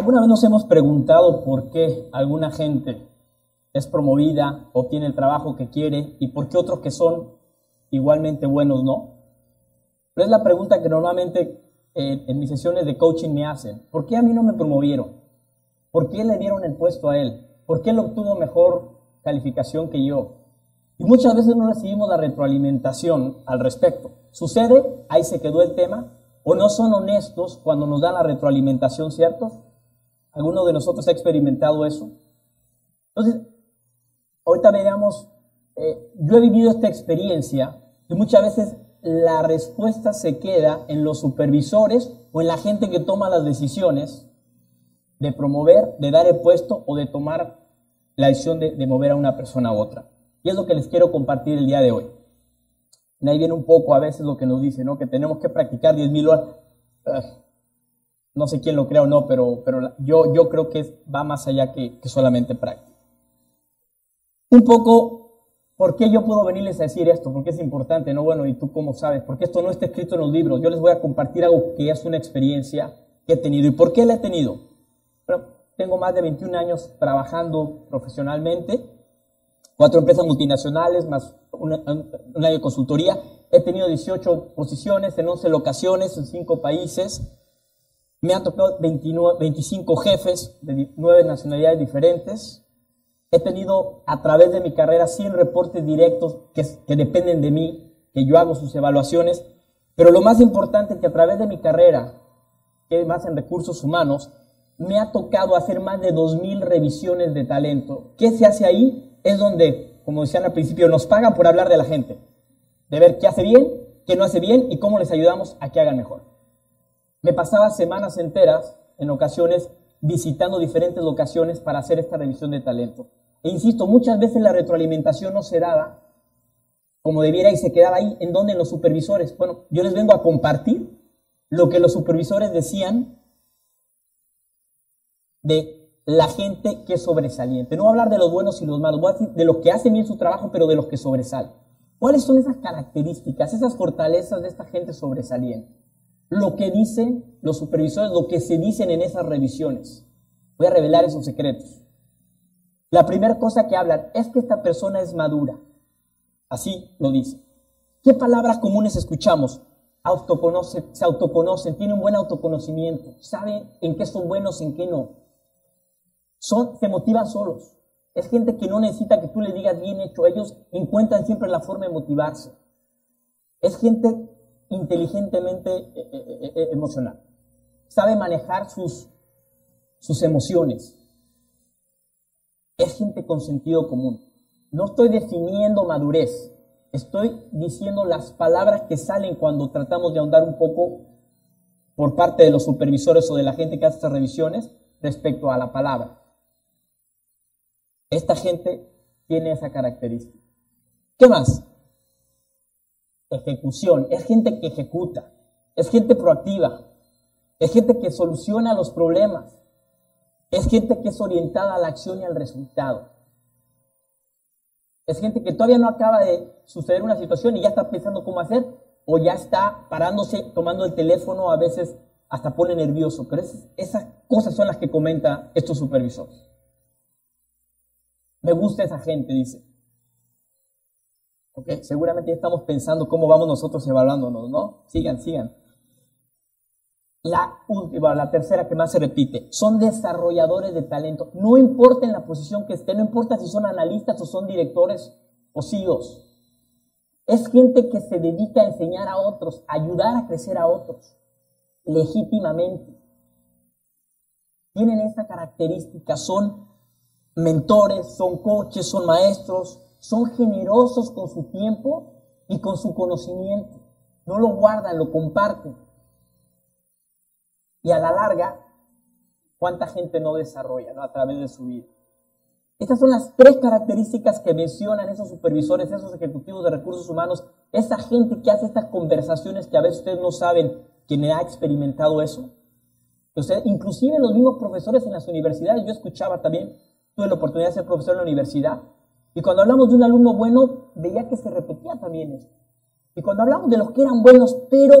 ¿Alguna vez nos hemos preguntado por qué alguna gente es promovida, obtiene el trabajo que quiere y por qué otros que son igualmente buenos no? Pero es la pregunta que normalmente eh, en mis sesiones de coaching me hacen. ¿Por qué a mí no me promovieron? ¿Por qué le dieron el puesto a él? ¿Por qué él obtuvo mejor calificación que yo? Y muchas veces no recibimos la retroalimentación al respecto. ¿Sucede? Ahí se quedó el tema. ¿O no son honestos cuando nos dan la retroalimentación, cierto? ¿Alguno de nosotros ha experimentado eso? Entonces, ahorita veamos, eh, yo he vivido esta experiencia y muchas veces la respuesta se queda en los supervisores o en la gente que toma las decisiones de promover, de dar el puesto o de tomar la decisión de, mover a una persona a otra. Y es lo que les quiero compartir el día de hoy. Y ahí viene un poco a veces lo que nos dice, ¿no? Que tenemos que practicar 10.000 horas no sé quién lo crea o no, pero, pero yo, yo creo que va más allá que, solamente práctica. Un poco, ¿por qué yo puedo venirles a decir esto? Porque es importante, ¿no? Bueno, ¿y tú cómo sabes? Porque esto no está escrito en los libros. Yo les voy a compartir algo que es una experiencia que he tenido. ¿Y por qué la he tenido? Tengo más de 21 años trabajando profesionalmente, cuatro empresas multinacionales, más una, una de consultoría. He tenido 18 posiciones en 11 locaciones, en 5 países. Me han tocado 29, 25 jefes de nueve nacionalidades diferentes. He tenido a través de mi carrera 100 reportes directos que, que dependen de mí, que yo hago sus evaluaciones. Pero lo más importante es que a través de mi carrera, que es más en recursos humanos, me ha tocado hacer más de 2.000 revisiones de talento. ¿Qué se hace ahí? Es donde, como decían al principio, nos pagan por hablar de la gente, de ver qué hace bien, qué no hace bien y cómo les ayudamos a que hagan mejor. Me pasaba semanas enteras, en ocasiones, visitando diferentes locaciones para hacer esta revisión de talento. E insisto, muchas veces la retroalimentación no se daba como debiera y se quedaba ahí. ¿En donde En los supervisores. Bueno, yo les vengo a compartir lo que los supervisores decían de la gente que es sobresaliente. No voy a hablar de los buenos y los malos, voy a decir de los que hacen bien su trabajo, pero de los que sobresalen. ¿Cuáles son esas características, esas fortalezas de esta gente sobresaliente? Lo que dicen los supervisores, lo que se dicen en esas revisiones. Voy a revelar esos secretos. La primera cosa que hablan es que esta persona es madura. Así lo dice. ¿Qué palabras comunes escuchamos? Autoconoce, se autoconocen, tienen un buen autoconocimiento, saben en qué son buenos, en qué no. Son, se motivan solos. Es gente que no necesita que tú le digas bien hecho. Ellos encuentran siempre la forma de motivarse. Es gente inteligentemente eh, eh, eh, emocional. Sabe manejar sus, sus emociones. Es gente con sentido común. No estoy definiendo madurez. Estoy diciendo las palabras que salen cuando tratamos de ahondar un poco por parte de los supervisores o de la gente que hace estas revisiones respecto a la palabra. Esta gente tiene esa característica. ¿Qué más? Ejecución, es gente que ejecuta, es gente proactiva, es gente que soluciona los problemas, es gente que es orientada a la acción y al resultado. Es gente que todavía no acaba de suceder una situación y ya está pensando cómo hacer o ya está parándose, tomando el teléfono, a veces hasta pone nervioso. Pero esas cosas son las que comenta estos supervisores. Me gusta esa gente, dice. Seguramente ya estamos pensando cómo vamos nosotros evaluándonos, ¿no? Sigan, sigan. La última, la tercera que más se repite, son desarrolladores de talento. No importa en la posición que estén, no importa si son analistas o son directores o CEOs. Es gente que se dedica a enseñar a otros, a ayudar a crecer a otros, legítimamente. Tienen esta característica, son mentores, son coaches, son maestros, son generosos con su tiempo y con su conocimiento. No lo guardan, lo comparten. Y a la larga, ¿cuánta gente no desarrolla a través de su vida? Estas son las tres características que mencionan esos supervisores, esos ejecutivos de recursos humanos, esa gente que hace estas conversaciones que a veces ustedes no saben quién ha experimentado eso. Entonces, inclusive los mismos profesores en las universidades, yo escuchaba también, tuve la oportunidad de ser profesor en la universidad, y cuando hablamos de un alumno bueno, veía que se repetía también esto. Y cuando hablamos de los que eran buenos, pero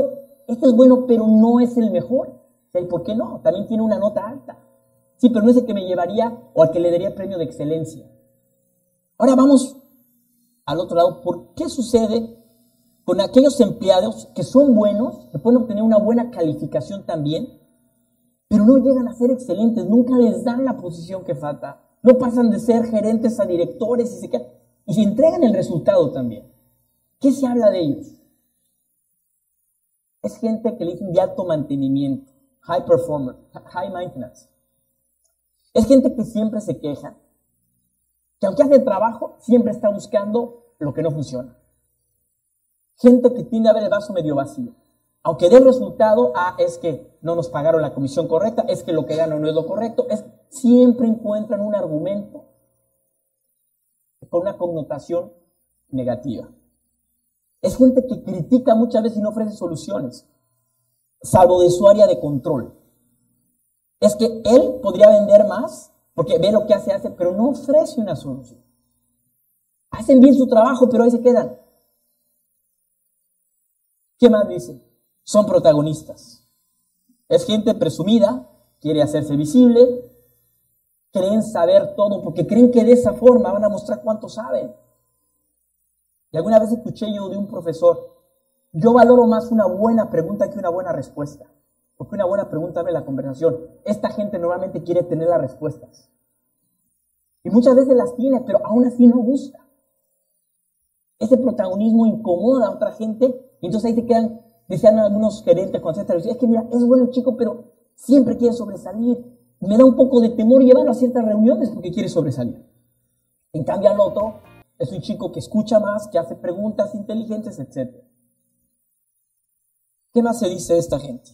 este es bueno, pero no es el mejor. ¿Y por qué no? También tiene una nota alta. Sí, pero no es el que me llevaría o al que le daría premio de excelencia. Ahora vamos al otro lado. ¿Por qué sucede con aquellos empleados que son buenos, que pueden obtener una buena calificación también, pero no llegan a ser excelentes, nunca les dan la posición que falta, no pasan de ser gerentes a directores y se, quedan, y se entregan el resultado también? ¿Qué se habla de ellos? Es gente que le dicen de alto mantenimiento, high performer, high maintenance. Es gente que siempre se queja, que aunque hace trabajo, siempre está buscando lo que no funciona. Gente que tiende a ver el vaso medio vacío. Aunque dé resultado, ah, es que no nos pagaron la comisión correcta, es que lo que gano no es lo correcto, es siempre encuentran un argumento con una connotación negativa. Es gente que critica muchas veces y no ofrece soluciones, salvo de su área de control. Es que él podría vender más porque ve lo que hace, hace, pero no ofrece una solución. Hacen bien su trabajo, pero ahí se quedan. ¿Qué más dice? Son protagonistas. Es gente presumida, quiere hacerse visible, creen saber todo porque creen que de esa forma van a mostrar cuánto saben. Y alguna vez escuché yo de un profesor, yo valoro más una buena pregunta que una buena respuesta. Porque una buena pregunta abre la conversación. Esta gente normalmente quiere tener las respuestas. Y muchas veces las tiene, pero aún así no gusta. Ese protagonismo incomoda a otra gente y entonces ahí se quedan, decían algunos gerentes con cierta es que mira, es bueno el chico, pero siempre quiere sobresalir. Me da un poco de temor llevarlo a ciertas reuniones porque quiere sobresalir. En cambio al otro es un chico que escucha más, que hace preguntas inteligentes, etc. ¿Qué más se dice de esta gente?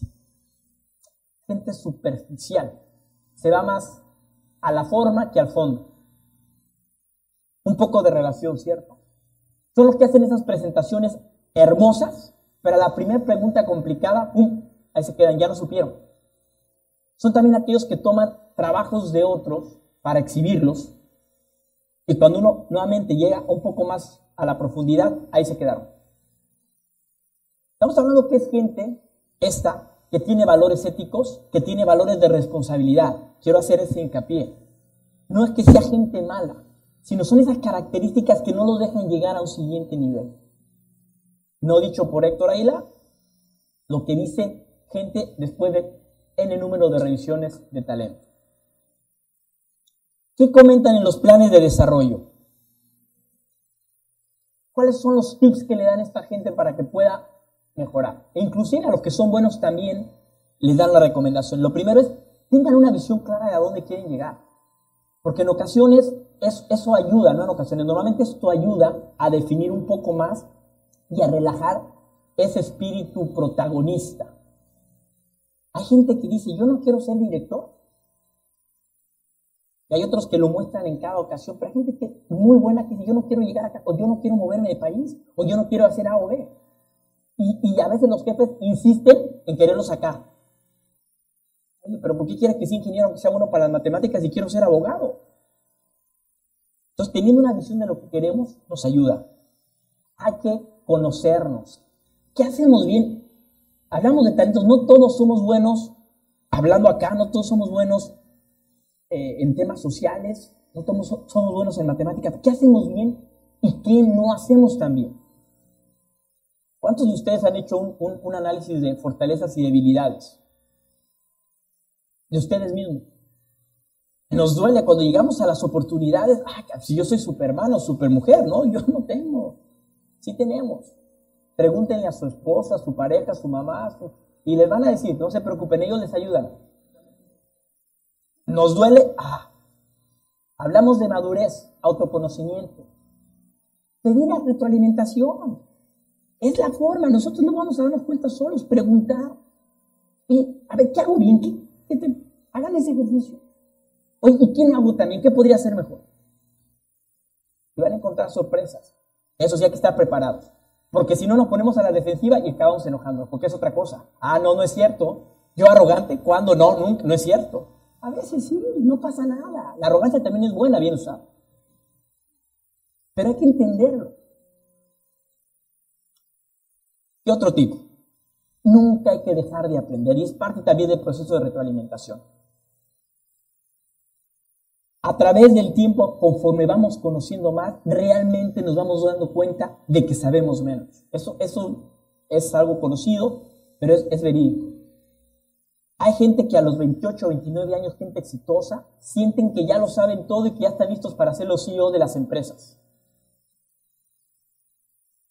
Gente superficial. Se va más a la forma que al fondo. Un poco de relación, ¿cierto? Son los que hacen esas presentaciones hermosas, pero la primera pregunta complicada, ¡pum! Ahí se quedan, ya no supieron. Son también aquellos que toman trabajos de otros para exhibirlos y cuando uno nuevamente llega un poco más a la profundidad, ahí se quedaron. Estamos hablando que es gente esta que tiene valores éticos, que tiene valores de responsabilidad. Quiero hacer ese hincapié. No es que sea gente mala, sino son esas características que no lo dejan llegar a un siguiente nivel. No dicho por Héctor Aila, lo que dice gente después de N número de revisiones de talento. ¿Qué comentan en los planes de desarrollo? ¿Cuáles son los tips que le dan a esta gente para que pueda mejorar? E inclusive a los que son buenos también les dan la recomendación. Lo primero es, tengan una visión clara de a dónde quieren llegar. Porque en ocasiones eso ayuda, no en ocasiones, normalmente esto ayuda a definir un poco más y a relajar ese espíritu protagonista. Hay gente que dice, yo no quiero ser director, y hay otros que lo muestran en cada ocasión, pero hay gente que es muy buena que dice, yo no quiero llegar acá, o yo no quiero moverme de país, o yo no quiero hacer A o B. Y, a veces los jefes insisten en quererlo sacar. pero ¿por qué quieres que sea ingeniero aunque sea bueno para las matemáticas y quiero ser abogado? Entonces, teniendo una visión de lo que queremos, nos ayuda. Hay que conocernos. ¿Qué hacemos bien? Hablamos de talentos, no todos somos buenos hablando acá, no todos somos buenos eh, en temas sociales, no somos, somos buenos en matemáticas. ¿Qué hacemos bien y qué no hacemos tan bien? ¿Cuántos de ustedes han hecho un, análisis de fortalezas y debilidades? De ustedes mismos. Nos duele cuando llegamos a las oportunidades. Ah, si yo soy superman o supermujer, no, yo no tengo. Sí tenemos. Pregúntenle a su esposa, a su pareja, a su mamá, y les van a decir, no se preocupen, ellos les ayudan. ¿Nos duele? Ah. Hablamos de madurez, autoconocimiento. Pedir la retroalimentación. Es la forma. Nosotros no vamos a darnos cuenta solos. Preguntar. Y, a ver, ¿qué hago bien? ¿Qué, hagan ese ejercicio. ¿y quién hago también? ¿Qué podría ser mejor? Y van a encontrar sorpresas. Eso sí hay que estar preparados. Porque si no nos ponemos a la defensiva y acabamos enojándonos, porque es otra cosa. Ah, no, no es cierto. Yo arrogante, ¿cuándo? No, nunca, no es cierto. A veces sí, no pasa nada. La arrogancia también es buena, bien usada. Pero hay que entenderlo. ¿Qué otro tipo? Nunca hay que dejar de aprender y es parte también del proceso de retroalimentación. A través del tiempo, conforme vamos conociendo más, realmente nos vamos dando cuenta de que sabemos menos. Eso, eso es algo conocido, pero es, es verídico. Hay gente que a los 28 o 29 años, gente exitosa, sienten que ya lo saben todo y que ya están listos para ser los CEO de las empresas.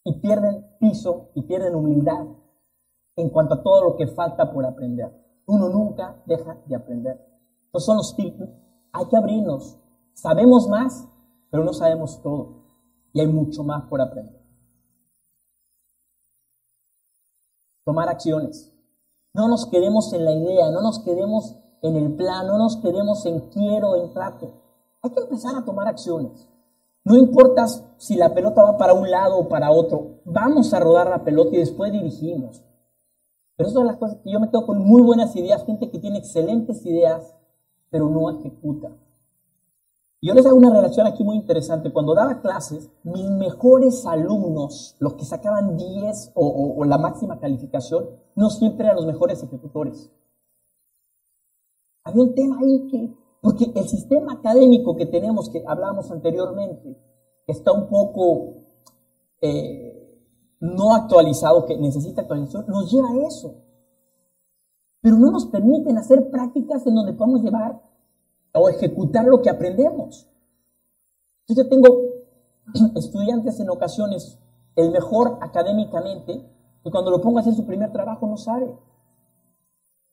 Y pierden piso y pierden humildad en cuanto a todo lo que falta por aprender. Uno nunca deja de aprender. Estos son los tips hay que abrirnos. Sabemos más, pero no sabemos todo. Y hay mucho más por aprender. Tomar acciones. No nos quedemos en la idea, no nos quedemos en el plan, no nos quedemos en quiero, en trato. Hay que empezar a tomar acciones. No importa si la pelota va para un lado o para otro, vamos a rodar la pelota y después dirigimos. Pero eso son las cosas que yo me quedo con muy buenas ideas, gente que tiene excelentes ideas, pero no ejecuta. Yo les hago una relación aquí muy interesante. Cuando daba clases, mis mejores alumnos, los que sacaban 10 o, la máxima calificación, no siempre eran los mejores ejecutores. Había un tema ahí que, porque el sistema académico que tenemos, que hablábamos anteriormente, está un poco eh, no actualizado, que necesita actualización, nos lleva a eso pero no nos permiten hacer prácticas en donde podamos llevar o ejecutar lo que aprendemos. Yo tengo estudiantes en ocasiones, el mejor académicamente, y cuando lo pongo a hacer su primer trabajo no sabe.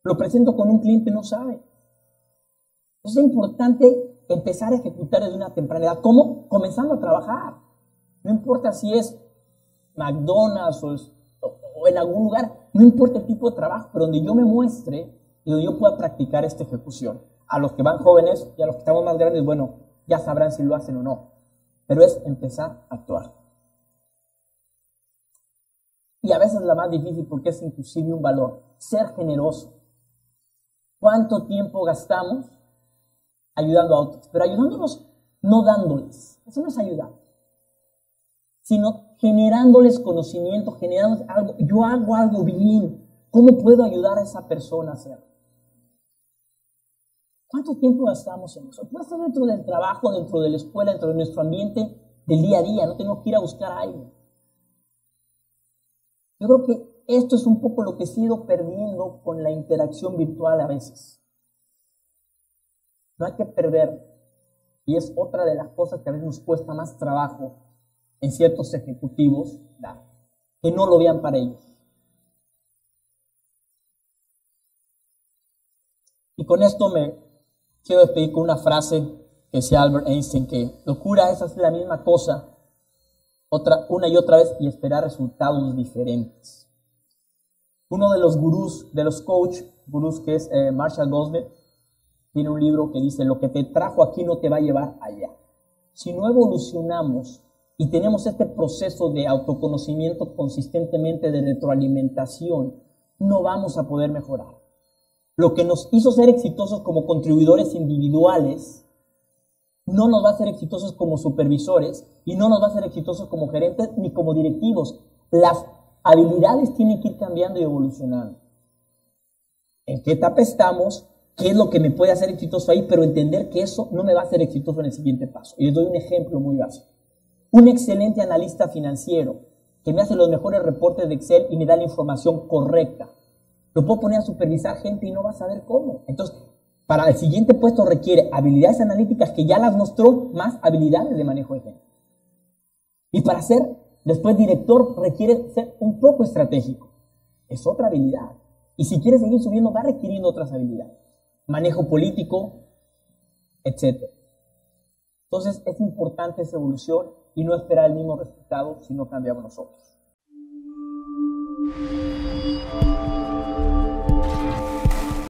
Lo presento con un cliente, no sabe. Entonces es importante empezar a ejecutar desde una temprana edad. ¿Cómo? Comenzando a trabajar. No importa si es McDonald's o en algún lugar, no importa el tipo de trabajo, pero donde yo me muestre y donde yo pueda practicar esta ejecución. A los que van jóvenes y a los que estamos más grandes, bueno, ya sabrán si lo hacen o no. Pero es empezar a actuar. Y a veces la más difícil porque es inclusive un valor, ser generoso. ¿Cuánto tiempo gastamos ayudando a otros? Pero ayudándolos, no dándoles. Eso no es ayudar. Sino generándoles conocimiento, generándoles algo. Yo hago algo bien. ¿Cómo puedo ayudar a esa persona a hacerlo? ¿Cuánto tiempo gastamos en eso? Puede ser dentro del trabajo, dentro de la escuela, dentro de nuestro ambiente del día a día. No tenemos que ir a buscar a alguien. Yo creo que esto es un poco lo que he ido perdiendo con la interacción virtual a veces. No hay que perder. Y es otra de las cosas que a veces nos cuesta más trabajo en ciertos ejecutivos que no lo vean para ellos. Y con esto me quiero despedir con una frase que decía Albert Einstein, que locura es hacer la misma cosa otra, una y otra vez y esperar resultados diferentes. Uno de los gurús, de los coach gurús que es eh, Marshall Goldsmith, tiene un libro que dice, lo que te trajo aquí no te va a llevar allá. Si no evolucionamos y tenemos este proceso de autoconocimiento consistentemente de retroalimentación, no vamos a poder mejorar. Lo que nos hizo ser exitosos como contribuidores individuales, no nos va a hacer exitosos como supervisores y no nos va a hacer exitosos como gerentes ni como directivos. Las habilidades tienen que ir cambiando y evolucionando. ¿En qué etapa estamos? ¿Qué es lo que me puede hacer exitoso ahí? Pero entender que eso no me va a hacer exitoso en el siguiente paso. Y les doy un ejemplo muy básico un excelente analista financiero que me hace los mejores reportes de Excel y me da la información correcta. Lo puedo poner a supervisar gente y no va a saber cómo. Entonces, para el siguiente puesto requiere habilidades analíticas que ya las mostró, más habilidades de manejo de gente. Y para ser después director requiere ser un poco estratégico. Es otra habilidad. Y si quiere seguir subiendo, va requiriendo otras habilidades. Manejo político, etc. Entonces es importante esa evolución y no esperar el mismo resultado si no cambiamos nosotros.